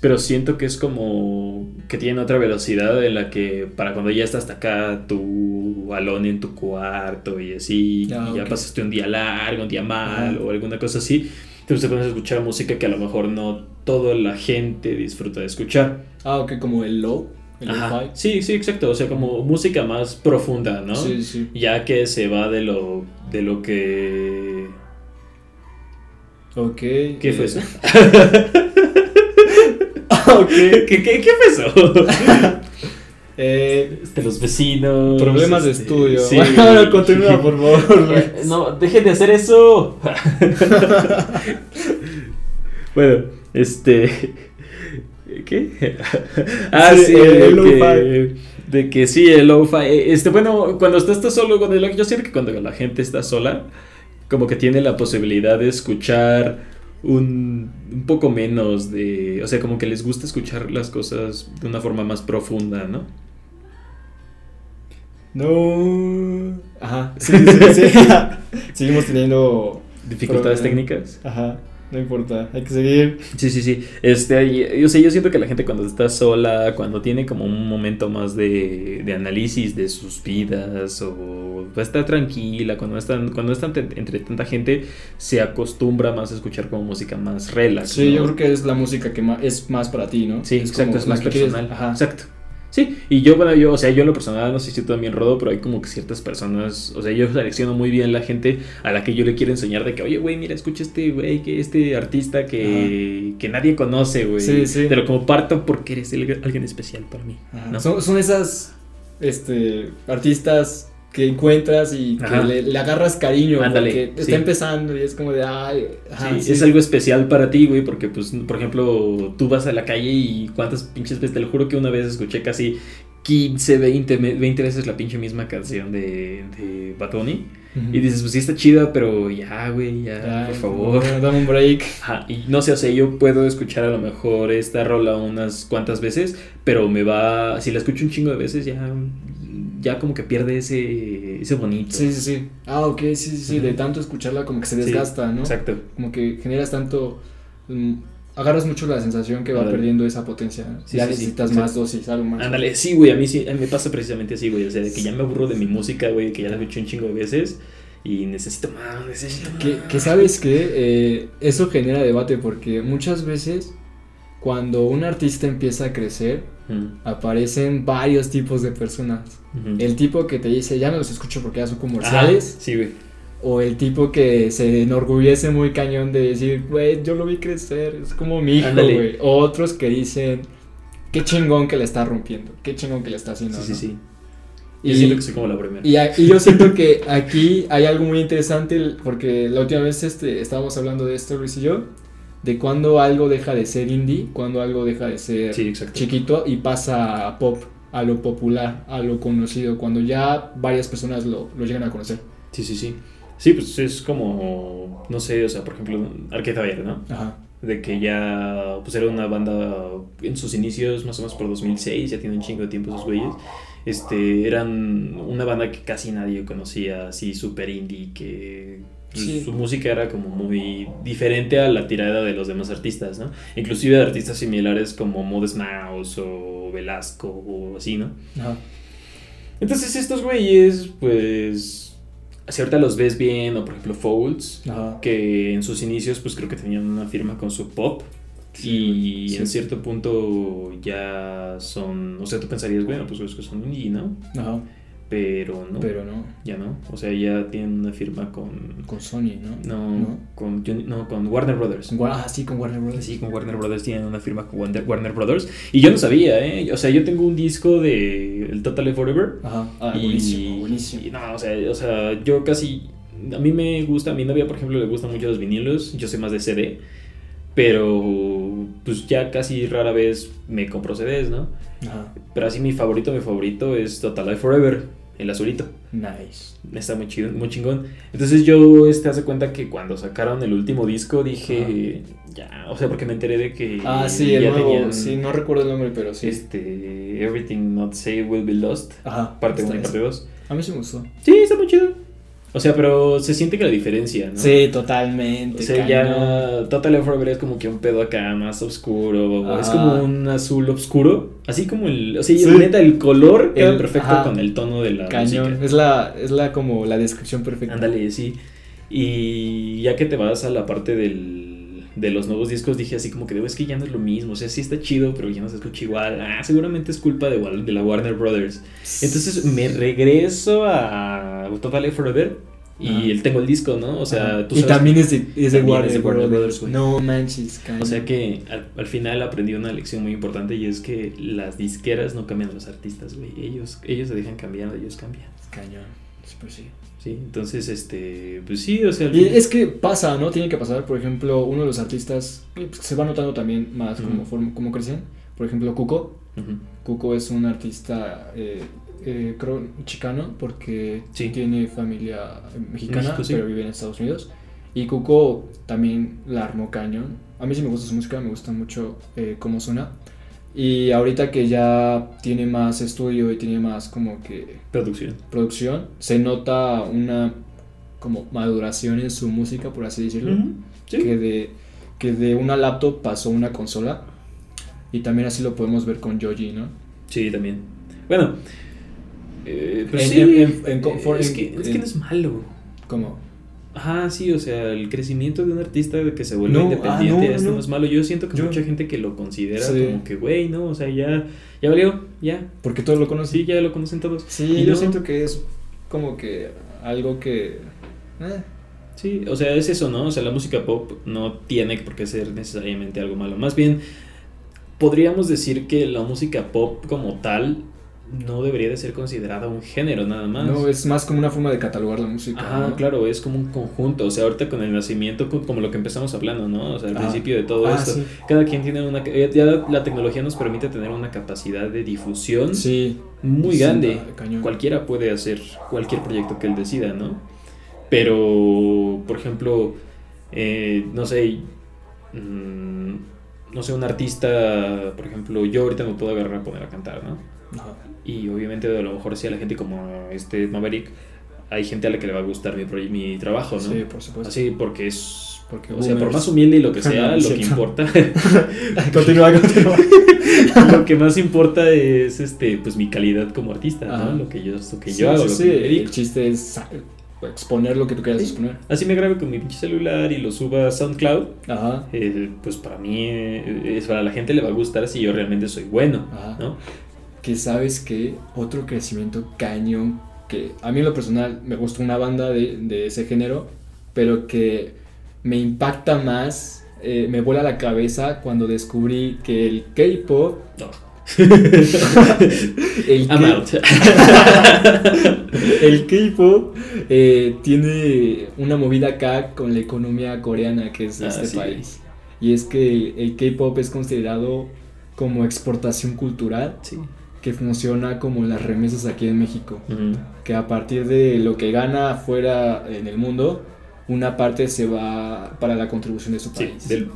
pero siento que es como que tienen otra velocidad en la que para cuando ya estás hasta acá tu balón en tu cuarto y así, Ah, y ya ok. pasaste un día largo, un día mal o alguna cosa así, entonces te pones a escuchar música que a lo mejor no toda la gente disfruta de escuchar. Ah, ok, como el low, el Ajá. Sí, sí, exacto. O sea, como música más profunda, ¿no? Sí, sí. Ya que se va de lo, de lo que... Ok. ¿Qué fue eh, eso? Ah, ok. ¿Qué, qué, qué fue eso? Eh, De los vecinos. problemas de este, estudio. Sí. Bueno, continúa, por favor. Eh, No, dejen de hacer eso. bueno, este... ¿Qué? Ah, Sí, sí, el- el que, de que sí, el lo-fi. eh, Este, bueno, cuando estás solo, cuando la- yo siento que cuando la gente está sola, como que tiene la posibilidad de escuchar un, un poco menos de... O sea, como que les gusta escuchar las cosas de una forma más profunda, ¿no? No. Ajá. Sí, sí, sí. Seguimos teniendo. Dificultades técnicas. Ajá. No importa. Hay que seguir. Sí, sí, sí. Este, yo sé, yo siento que la gente cuando está sola, cuando tiene como un momento más de, de análisis de sus vidas o a estar tranquila, cuando están, cuando están entre tanta gente, se acostumbra más a escuchar como música más relax. Sí, ¿no? yo creo que es la música que ma- es más para ti, ¿no? Sí, es exacto, como es más quieres- personal. Ajá. Exacto. Sí, y yo, bueno, yo, o sea, yo en lo personal, no sé si también rodo, pero hay como que ciertas personas, o sea, yo selecciono muy bien la gente a la que yo le quiero enseñar de que, oye, güey, mira, escucha este, güey, que este artista que, que nadie conoce, güey. Sí, sí. Te lo comparto porque eres el- alguien especial para mí. Son, son esas este, artistas que encuentras y que le, le agarras cariño Ándale, porque sí. está empezando y es como de ay, ajá, Sí, sí. Es algo especial para ti, güey, porque, pues, por ejemplo, tú vas a la calle y cuántas pinches veces, te lo juro que una vez escuché casi 15, 20, me- 20 veces la pinche misma canción de, de Bad Bunny. Ujú. Y dices, pues sí está chida, pero ya, güey, ya, Ay, por favor. bueno, dame un break. Ajá, y no sé, o sea, yo puedo escuchar a lo mejor esta rola unas cuantas veces, pero me va, si la escucho un chingo de veces, ya, ya como que pierde ese, ese bonito. Sí, sí, sí. Ah, ok, sí, sí, sí. De tanto escucharla como que se Sí, desgasta, ¿no? Exacto. Como que generas tanto. mm, agarras mucho la sensación que va perdiendo esa potencia. Sí, ya sí, necesitas más dosis, algo más. Ándale, sí, güey, a mí sí, a mí me pasa precisamente así, güey, o sea, de que ya me aburro de mi música, güey, que ya la escuché un chingo de veces y necesito más, necesito más. Que, que sabes que eh, eso genera debate porque muchas veces cuando un artista empieza a crecer Mm, aparecen varios tipos de personas. El tipo que te dice ya no los escucho porque ya son comerciales. Sí, güey. O el tipo que se enorgullece muy cañón de decir, güey, yo lo vi crecer, es como mi hijo, güey. O otros que dicen, qué chingón que le está rompiendo, qué chingón que le está haciendo. Sí, sí, ¿no? sí. Y, Yo siento que soy como la primera. y, a- y yo siento que aquí hay algo muy interesante, porque la última vez este, estábamos hablando de esto, Luis y yo, de cuando algo deja de ser indie, cuando algo deja de ser Sí, chiquito y pasa a pop, a lo popular, a lo conocido, cuando ya varias personas lo, lo llegan a conocer. Sí, sí, sí. Sí, pues es como, no sé, o sea, por ejemplo, Arcade Fire, ¿no? Ajá. De que ya, pues era una banda en sus inicios, más o menos por 2006, ya tiene un chingo de tiempo esos güeyes. Este, eran una banda que casi nadie conocía, así súper indie, que, Sí. su música era como muy diferente a la tirada de los demás artistas, ¿no? Inclusive de artistas similares como Modest Mouse o Velasco o así, ¿no? Ajá. Entonces estos güeyes, pues, si ahorita los ves bien, o por ejemplo Folds, Ajá. que en sus inicios pues creo que tenían una firma con su pop. y sí. en cierto punto ya son, o sea, tú pensarías, bueno, pues es que son indie, ¿no? Ajá. Pero no, Pero no. ya no. O sea, ya tienen una firma con, Con Sony, ¿no? no, ¿No? con, no, con Warner Brothers. Con ah, sí, con Warner Bros. Sí, con Warner Brothers tienen una firma con Warner, Brothers. Y yo no sabía, ¿eh? O sea, yo tengo un disco de el Totally Forever. Ajá. Ah, y, buenísimo, buenísimo. y no, o sea, o sea, yo casi. A mí me gusta, a mi novia, por ejemplo, le gustan mucho los vinilos. Yo soy más de CD. Pero, pues ya casi rara vez me compro CDs, ¿no? Ajá. Pero así mi favorito, mi favorito es Total Life Forever, el azulito. Nice. Está muy chido, muy chingón. Entonces yo este hace cuenta que cuando sacaron el último disco dije, ya, o sea, porque me enteré de que Ah, sí, el nuevo. tenían Sí, no recuerdo el nombre, pero sí. este Everything Not Say Will Be Lost, Ajá. parte está 1 y parte ese. 2. A mí sí me gustó. Sí, está muy chido. O sea, pero se siente que la diferencia, ¿no? Sí, O totalmente. sea, cañón. ya Total Forever es como que un pedo acá más oscuro, es Ajá. como un azul oscuro, así como el, o sea, Sí. neta el color queda El- perfecto ajá. con el tono de la Cañón. música. Es la, es la como la descripción perfecta. Ándale, sí. Y ya que te vas a la parte del, de los nuevos discos, dije así como que "Digo, es que ya no es lo mismo. O sea, sí está chido, pero ya no se escucha igual. Ah, seguramente es culpa de, de la Warner Brothers. Entonces me regreso a Total Forever y él tengo el disco, ¿no? O sea, tú y sabes- también es de, es de También Warner, es de Warner Brothers. Güey. No manches, cañón. O sea que al, al final aprendí una lección muy importante y es que las disqueras no cambian a los artistas, güey. Ellos, ellos se dejan cambiar, ellos cambian. Cañón. Pues sí. Sí, entonces, este, pues sí, o sea, Y es que pasa, ¿no? Tiene que pasar. Por ejemplo, uno de los artistas pues, se va notando también más como, como crecen. Por ejemplo, Cuco. Cuco es un artista, eh, eh, creo, chicano, porque Sí. tiene familia eh, mexicana, México, sí. pero vive en Estados Unidos. Y Cuco también la armó cañón. A mí sí me gusta su música, me gusta mucho eh, cómo suena. Y ahorita que ya tiene más estudio y tiene más como que producción. producción, se nota una como maduración en su música, por así decirlo. Ujú, sí. Que, de, que de una laptop pasó a una consola. Y también así lo podemos ver con Joji, ¿no? Sí, también. Bueno, eh, En- sí, en- en- en- for- es, en- que, es que no es malo. Como, Ajá, sí, o sea, el crecimiento de un artista de que se vuelve No, ah, independiente, no, esto no. no. es malo. Yo siento que Yo- mucha gente que lo considera Sí. como que, güey, no, o sea, ya, ya valió, ya. porque todos lo conocen. Sí, ya lo conocen todos. Sí, Y yo siento que es como que algo que... eh, Sí, o sea, es eso, ¿no? O sea, la música pop no tiene por qué ser necesariamente algo malo. Más bien, podríamos decir que la música pop como tal no debería de ser considerada un género nada más. no, es más como una forma de catalogar la música. ¿no? claro, es como un conjunto. O sea, ahorita con el nacimiento, co- como lo que empezamos hablando, ¿no? O sea, al Ah. principio de todo Ah, esto, sí. cada quien tiene una. Ya ya la tecnología nos permite tener una capacidad de difusión Sí. muy Sí, grande. ah, cañón. Cualquiera puede hacer cualquier proyecto que él decida, ¿no? Pero, por ejemplo, eh, no sé, mm, no sé, un artista, por ejemplo, yo ahorita me puedo agarrar a poner a cantar, ¿no? Ajá. Y obviamente a lo mejor sí a la gente como este Maverick, hay gente a la que le va a a mi, mi trabajo, ¿no? Sí, por supuesto. Así porque es... Porque o sea, por más humilde y lo que sea, No, lo es que cierto. importa, continúa, continúa. lo que más importa es este, pues mi calidad como artista, Ajá. ¿no? Lo que yo, lo que Sí, yo hago, sí, lo sí, que dedico. El chiste es exponer lo que tú quieras Sí. exponer. Así me grabe con mi pinche celular y lo suba a SoundCloud, Ajá. eh, pues para mí, eh, es, para la gente le va a gustar si yo realmente soy bueno, Ajá. ¿no? Que sabes que otro crecimiento cañón que a mí en lo personal me gusta una banda de, de ese género, pero que me impacta más, eh, me vuela la cabeza cuando descubrí que el K-pop, No. el I'm K- out. el K-pop eh, tiene una movida acá con la economía coreana que es de Ah, este sí. país. Y es que el K-pop es considerado como exportación cultural Sí. Que funciona como las remesas aquí en México. Que a partir de lo que gana afuera en el mundo, una parte se va para la contribución de su Sí, país. del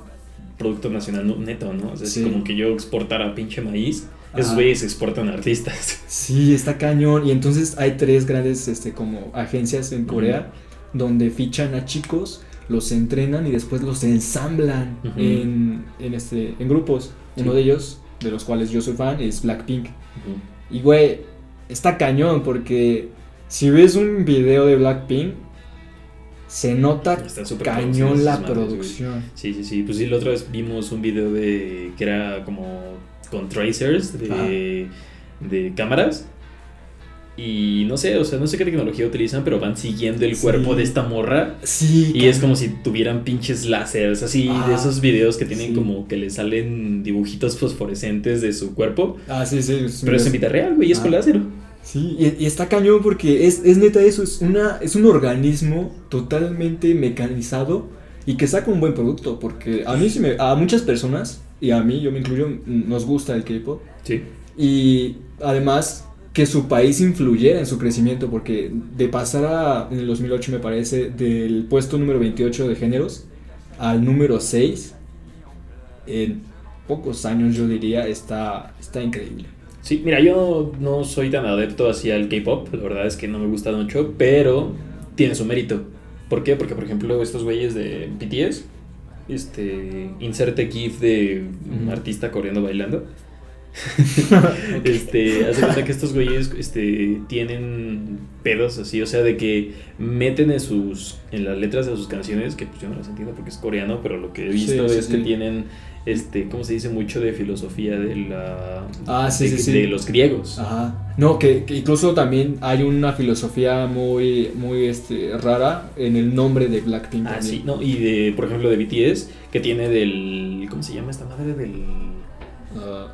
Producto Nacional neto, ¿no? O sea, Sí. es como que yo exportara pinche maíz, esos güeyes exportan artistas. Sí, está cañón. Y entonces hay tres grandes este, como agencias en Corea. donde fichan a chicos, los entrenan y después los ensamblan en, en, este, en grupos. Uno de ellos, de los cuales yo soy fan, es Blackpink. Y güey, está cañón porque si ves un video de Blackpink, se nota súper cañón la güey. producción. Sí, sí, sí. Pues sí, la otra vez vimos un video de que era como con tracers de, de cámaras. Y no sé, o sea, no sé qué tecnología utilizan, pero van siguiendo el Sí. cuerpo de esta morra. Sí. Y es como si tuvieran pinches láseres, así, Ah, de esos videos que tienen sí. como que le salen dibujitos fosforescentes de su cuerpo. Ah, sí, sí. Pero es en vida real, güey, es con Ah. láser. Sí, y, y está cañón porque es, es neta eso, es, una, es un organismo totalmente mecanizado y que saca un buen producto. Porque a mí sí me, a muchas personas, y a mí, yo me incluyo, nos gusta el K-pop. Sí. Y además que su país influyera en su crecimiento, porque de pasar a, en el 2008 me parece, del puesto número 28 de géneros al número 6, en pocos años yo diría, está, está increíble. Sí, mira, yo no soy tan adepto hacia el K-pop, la verdad es que no me gusta mucho, pero tiene su mérito. ¿Por qué? Porque, por ejemplo, estos güeyes de BTS, este, inserte GIF de un artista corriendo bailando. este, hace cuenta que estos güeyes este, tienen pedos así, o sea, de que meten en sus en las letras de sus canciones, que pues yo no las entiendo porque es coreano, pero lo que he visto Sí, sí, es que tienen, este, ¿cómo se dice? Mucho de filosofía de la Ah, sí, de, sí, sí. de los griegos. Ajá. No, que, que incluso también hay una filosofía muy, muy este, rara en el nombre de Blackpink. Ah, también. sí, no, y de, por ejemplo, de BTS, que tiene del, ¿cómo se llama esta madre? Del,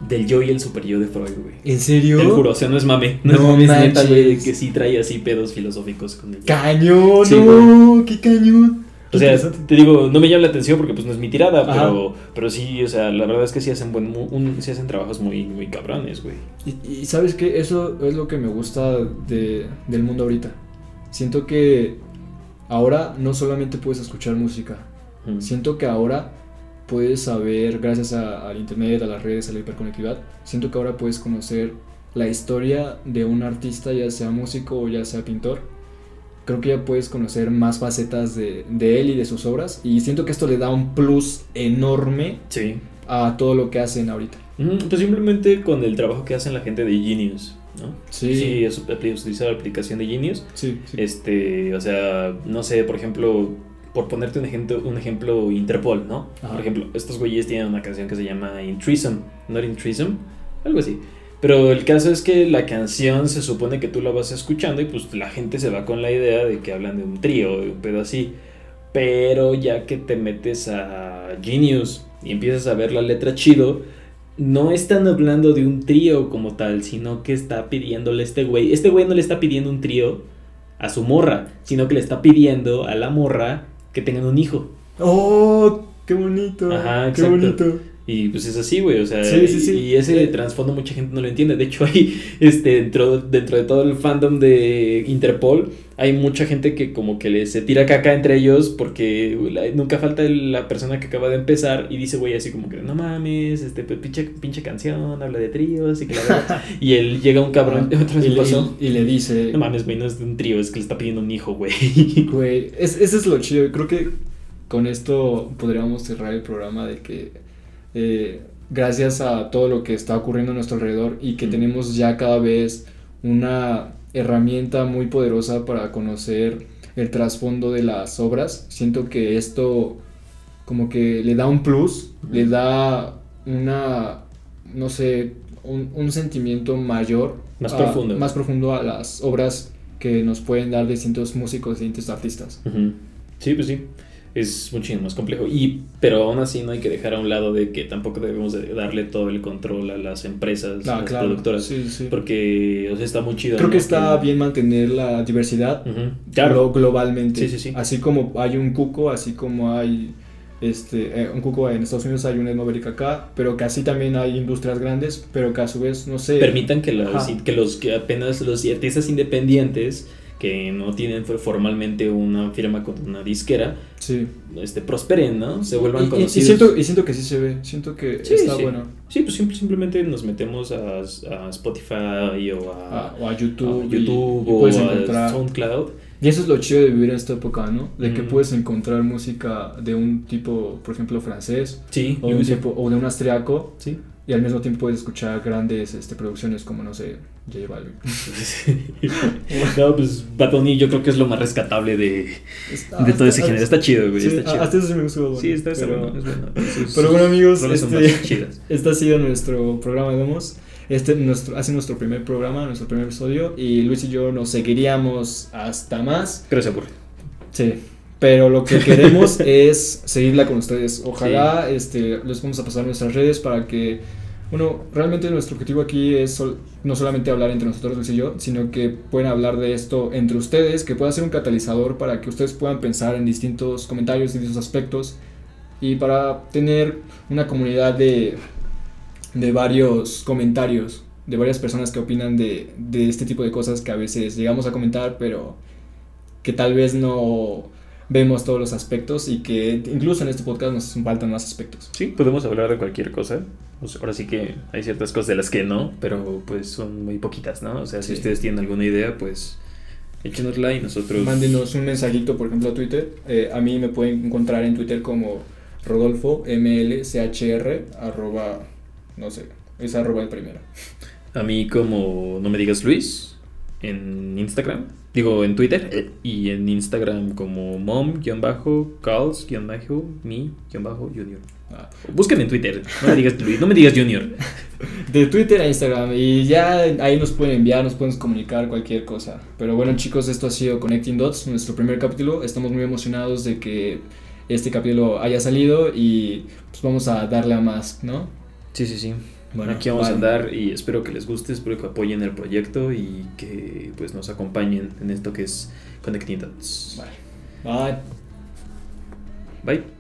Del yo y el super yo de Freud, güey. ¿En serio? Te juro, o sea, no es mame, no, No es mame, neta, güey, que sí trae así pedos filosóficos con el yo. ¡Cañón! Sí, ¡No! ¡Qué cañón! O sea, te digo, no me llama la atención porque pues no es mi tirada, Ajá. pero, pero sí, o sea, la verdad es que sí hacen buen, un, sí hacen trabajos muy, muy cabrones, güey. Y, y sabes qué, eso es lo que me gusta de, del mundo ahorita. Siento que ahora no solamente puedes escuchar música, Mm. siento que ahora puedes saber, gracias a- al internet, a las redes, a la hiperconectividad, siento que ahora puedes conocer la historia de un artista, ya sea músico o ya sea pintor. Creo que ya puedes conocer más facetas de, de él y de sus obras. Y siento que esto le da un plus enorme Sí. a todo lo que hacen ahorita. Ujú, Pues simplemente con el trabajo que hacen la gente de Genius, ¿no? Sí. Sí, es utilizar la aplicación de Genius. Sí, sí. Este, o sea, no sé, por ejemplo, por ponerte un ejemplo, un ejemplo Interpol, ¿no? Ajá. Por ejemplo, estos güeyes tienen una canción que se llama In Threesome, Not In Threesome, algo así. Pero el caso es que la canción se supone que tú la vas escuchando y pues la gente se va con la idea de que hablan de un trío, de un pedo así. Pero ya que te metes a Genius y empiezas a ver la letra chido, no están hablando de un trío como tal, sino que está pidiéndole a este güey. Este güey no le está pidiendo un trío a su morra, sino que le está pidiendo a la morra que tengan un hijo. ¡Oh! ¡Qué bonito! Ajá, ¡Qué bonito! Y pues es así, güey, o sea, Sí, sí, sí. y ese trasfondo mucha gente no lo entiende. De hecho, hay, este, dentro, dentro de todo el fandom de Interpol, hay mucha gente que como que le se tira caca entre ellos porque la- nunca falta la persona que acaba de empezar y dice, güey, así como que, no mames, este, pues, pinche, pinche canción, habla de tríos y que la y él llega un cabrón, le, y le dice... No mames, güey, no es de un trío, es que le está pidiendo un hijo, güey. Güey, es, ese es lo chido. Creo que con esto podríamos cerrar el programa de que eh, gracias a todo lo que está ocurriendo a nuestro alrededor y que Mm. tenemos ya cada vez una herramienta muy poderosa para conocer el trasfondo de las obras, siento que esto como que le da un plus, le da una, no sé, un, un sentimiento mayor. Más a- profundo. Más profundo a las obras que nos pueden dar distintos músicos, distintos artistas. Sí, pues sí. Es muchísimo más complejo. Y, pero aún así no hay que dejar a un lado de que tampoco debemos de darle todo el control a las empresas, a Ah, las claro. productoras. Sí, sí. Porque, o sea, está muy chido. Creo ¿no? que está bien mantener la diversidad glo- Claro. globalmente. Sí, sí, sí. Así como hay un cuco, así como hay este eh, un cuco en Estados Unidos, hay un Etmoberic acá, pero que así también hay industrias grandes, pero que a su vez, no sé. Permitan que, las- Ajá. que los que apenas los artistas independientes que no tienen formalmente una firma con una disquera, Sí. este, prosperen, ¿no? Se vuelvan Y- y, y conocidos. siento, y siento que sí se ve, siento que Sí, está sí. bueno. Sí, pues sim- simplemente nos metemos a, a Spotify o a, o a YouTube, YouTube o puedes a encontrar. SoundCloud Y eso es lo chido de vivir en esta época, ¿no? De que Mm. puedes encontrar música de un tipo, por ejemplo, francés, Sí, o, de un tipo- o de un austriaco, Sí. Y al mismo tiempo puedes escuchar grandes este, producciones como, no sé, J Balvin. no, pues Bad Bunny yo creo que es lo más rescatable de, Está- de todo ese está- género. Está chido, güey. sí, está chido. Hasta eso sí me gustó. Bad Bunny, Sí, está, pero- bueno, es bueno. Sus- Pero bueno, amigos, este-. Este ha sido nuestro programa de Demos. Este nuestro, hace nuestro primer programa, nuestro primer episodio. Y Luis y yo nos seguiríamos hasta más. Se aburre. Sí. Pero lo que queremos es seguirla con ustedes. Ojalá este, les vamos a pasar nuestras redes para que. Bueno, realmente nuestro objetivo aquí es sol- no solamente hablar entre nosotros, Luis y yo, sino que pueden hablar de esto entre ustedes, que pueda ser un catalizador para que ustedes puedan pensar en distintos comentarios, distintos aspectos, y para tener una comunidad de, de varios comentarios, de varias personas que opinan de, de este tipo de cosas que a veces llegamos a comentar, pero que tal vez no vemos todos los aspectos y que incluso en este podcast nos faltan más aspectos. Sí, podemos hablar de cualquier cosa. O sea, ahora sí que hay ciertas cosas de las que no, pero pues son muy poquitas, ¿no? O sea, si Sí. ustedes tienen alguna idea, pues échenosla y nosotros... Mándenos un mensajito, por ejemplo, a Twitter. Eh, a mí me pueden encontrar en Twitter como Rodolfo MLCHR, arroba, no sé, es arroba el primero. A mí como no me digas Luis en Instagram, digo en Twitter eh, y en Instagram como mom-calls-me-junior. Ah, Busquen en Twitter, no me digas Luis, no me digas Junior. De Twitter a Instagram y ya ahí nos pueden enviar, nos pueden comunicar cualquier cosa. Pero bueno chicos, esto ha sido Connecting Dots, nuestro primer capítulo. Estamos muy emocionados de que este capítulo haya salido y pues vamos a darle a más, ¿no? Sí, sí, sí. Bueno, Aquí vamos a andar y espero que les guste, espero que apoyen el proyecto y que pues nos acompañen en esto que es Connecting Dots. Bye. Bye.